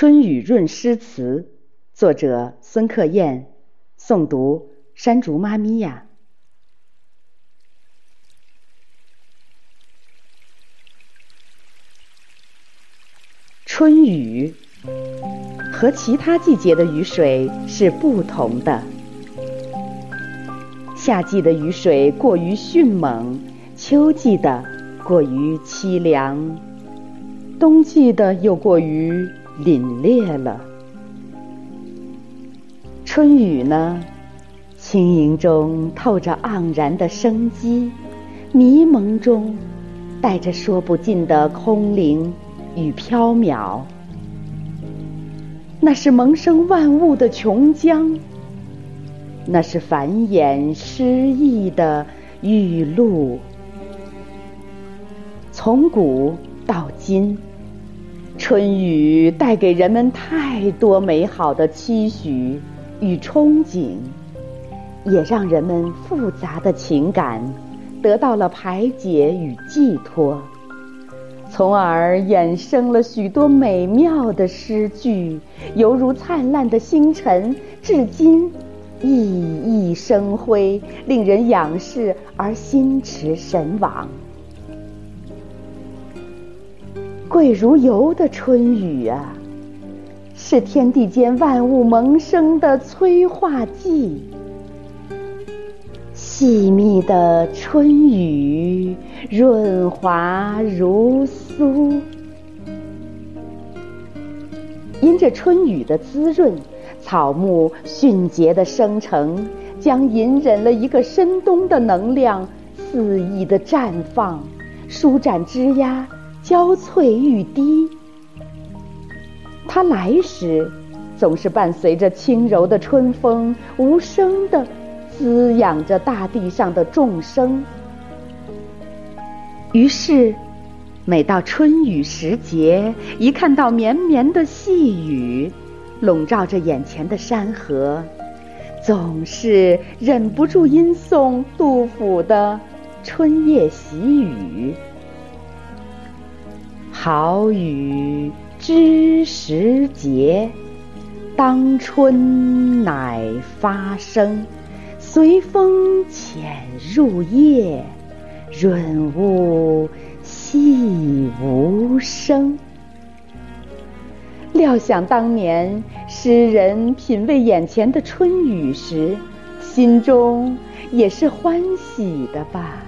春雨润诗词，作者孙克燕，诵读山竹妈咪呀。春雨和其他季节的雨水是不同的。夏季的雨水过于迅猛，秋季的过于凄凉，冬季的又过于凛冽了。春雨呢，轻盈中透着盎然的生机，迷蒙中带着说不尽的空灵与缥缈。那是萌生万物的琼浆。那是繁衍诗意的玉露。从古到今，春雨带给人们太多美好的期许与憧憬，也让人们复杂的情感得到了排解与寄托，从而衍生了许多美妙的诗句，犹如灿烂的星辰，至今。熠熠生辉，令人仰视而心驰神往。贵如油的春雨啊，是天地间万物萌生的催化剂。细密的春雨，润滑如酥。因着春雨的滋润。草木迅捷的生成，将隐忍了一个深冬的能量肆意的绽放，舒展枝桠，娇翠欲滴。它来时，总是伴随着轻柔的春风，无声的滋养着大地上的众生。于是，每到春雨时节，一看到绵绵的细雨。笼罩着眼前的山河，总是忍不住吟诵杜甫的《春夜喜雨》：“好雨知时节，当春乃发生。随风潜入夜，润物细无声。”料想当年诗人品味眼前的春雨时，心中也是欢喜的吧。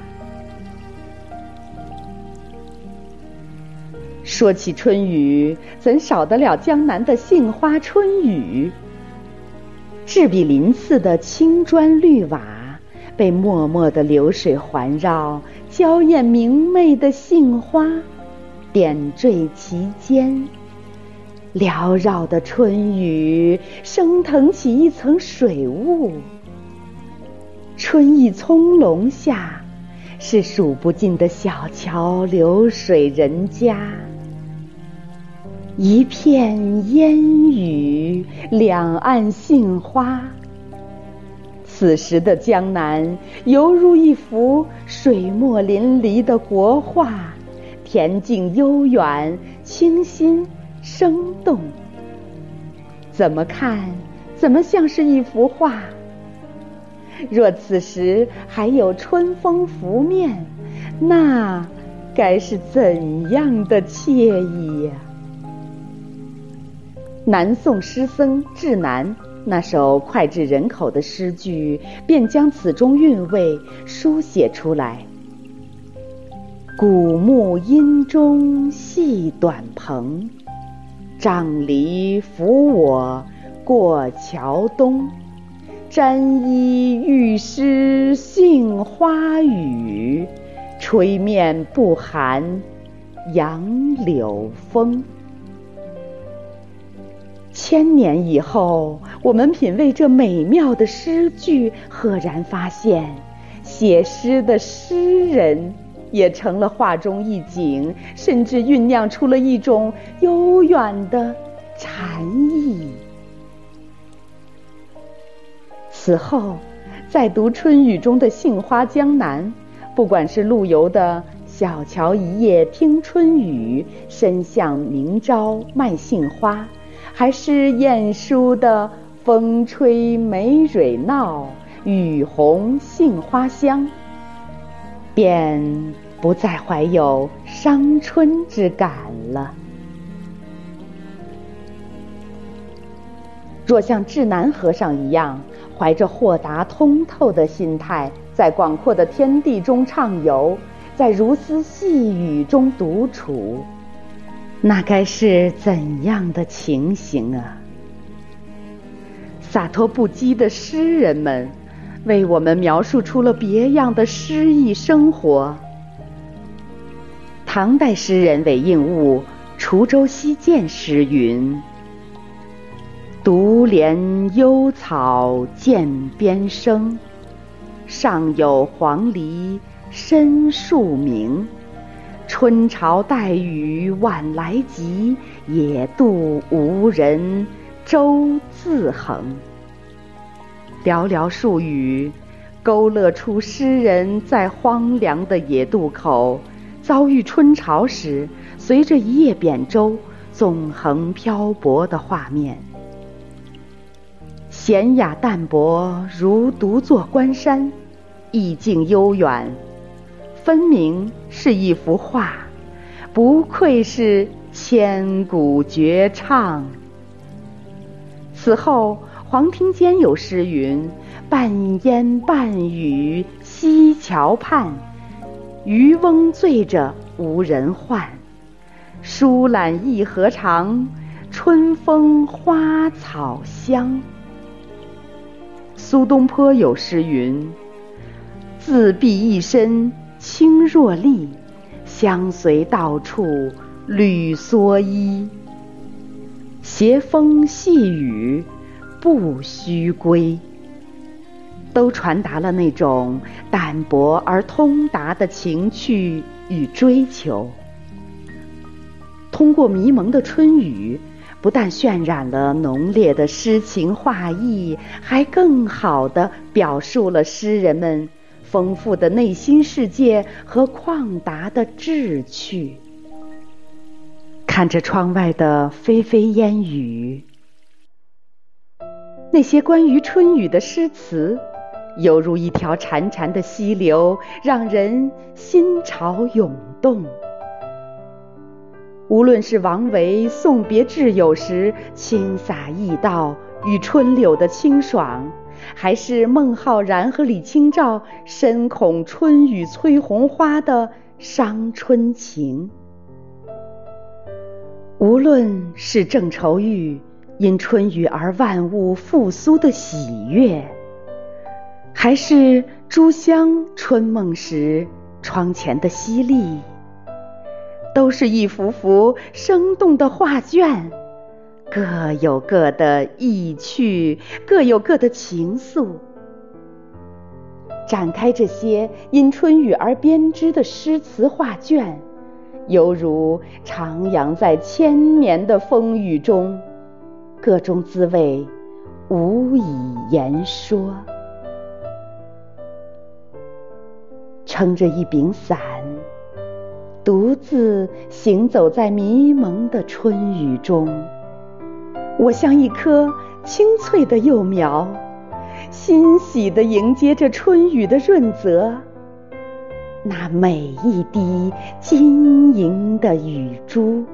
说起春雨，怎少得了江南的杏花春雨？栉比鳞次的青砖绿瓦，被默默的流水环绕，娇艳明媚的杏花点缀其间。缭绕的春雨，升腾起一层水雾。春意葱茏下，是数不尽的小桥流水人家。一片烟雨，两岸杏花。此时的江南，犹如一幅水墨淋漓的国画，恬静悠远，清新。生动，怎么看怎么像是一幅画。若此时还有春风拂面，那该是怎样的惬意呀！南宋诗僧智南那首脍炙人口的诗句，便将此中韵味书写出来：“古木阴中系短篷。”杖藜扶我过桥东，沾衣欲湿杏花雨，吹面不寒杨柳风。千年以后，我们品味这美妙的诗句，赫然发现，写诗的诗人。也成了画中一景，甚至酝酿出了一种悠远的禅意。此后，在读春雨中的杏花江南，不管是陆游的“小桥一夜听春雨，深巷明朝卖杏花”，还是晏殊的“风吹梅蕊闹，雨红杏花香”，便不再怀有伤春之感了。若像智南和尚一样，怀着豁达通透的心态，在广阔的天地中畅游，在如丝细雨中独处，那该是怎样的情形啊！洒脱不羁的诗人们，为我们描述出了别样的诗意生活。唐代诗人韦应物《滁州西涧》诗云。独怜幽草涧边生，上有黄鹂深树鸣。春潮带雨晚来急，野渡无人舟自横。寥寥数语，勾勒出诗人在荒凉的野渡口遭遇春潮时，随着一叶扁舟纵横漂泊的画面。娴雅淡泊，如独坐关山，意境悠远，分明是一幅画，不愧是千古绝唱。此后，黄庭坚有诗云：“半烟半雨溪桥畔，渔翁醉着无人唤。疏懒意何长？春风花草香。”苏东坡有诗云：“自闭一身轻若笠，相随到处履蓑衣。斜风细雨不须归。”都传达了那种淡泊而通达的情趣与追求。通过迷蒙的春雨。不但渲染了浓烈的诗情画意，还更好地表述了诗人们丰富的内心世界和旷达的志趣。看着窗外的霏霏烟雨，那些关于春雨的诗词，犹如一条潺潺的溪流，让人心潮涌动。无论是王维送别挚友时轻洒意道与春柳的清爽，还是孟浩然和李清照深恐春雨催红花的伤春情；无论是郑愁予因春雨而万物复苏的喜悦，还是朱香春梦时窗前的淅沥。都是一幅幅生动的画卷，各有各的意趣，各有各的情愫。展开这些因春雨而编织的诗词画卷，犹如徜徉在千年的风雨中，各种滋味无以言说。撑着一柄伞。独自行走在迷蒙的春雨中，我像一棵青翠的幼苗，欣喜地迎接着春雨的润泽。那每一滴晶莹的雨珠，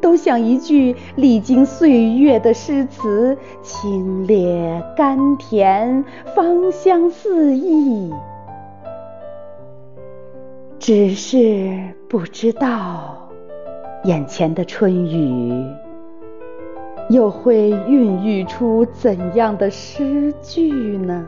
都像一句历经岁月的诗词，清冽甘甜，芳香四溢。只是不知道，眼前的春雨又会孕育出怎样的诗句呢？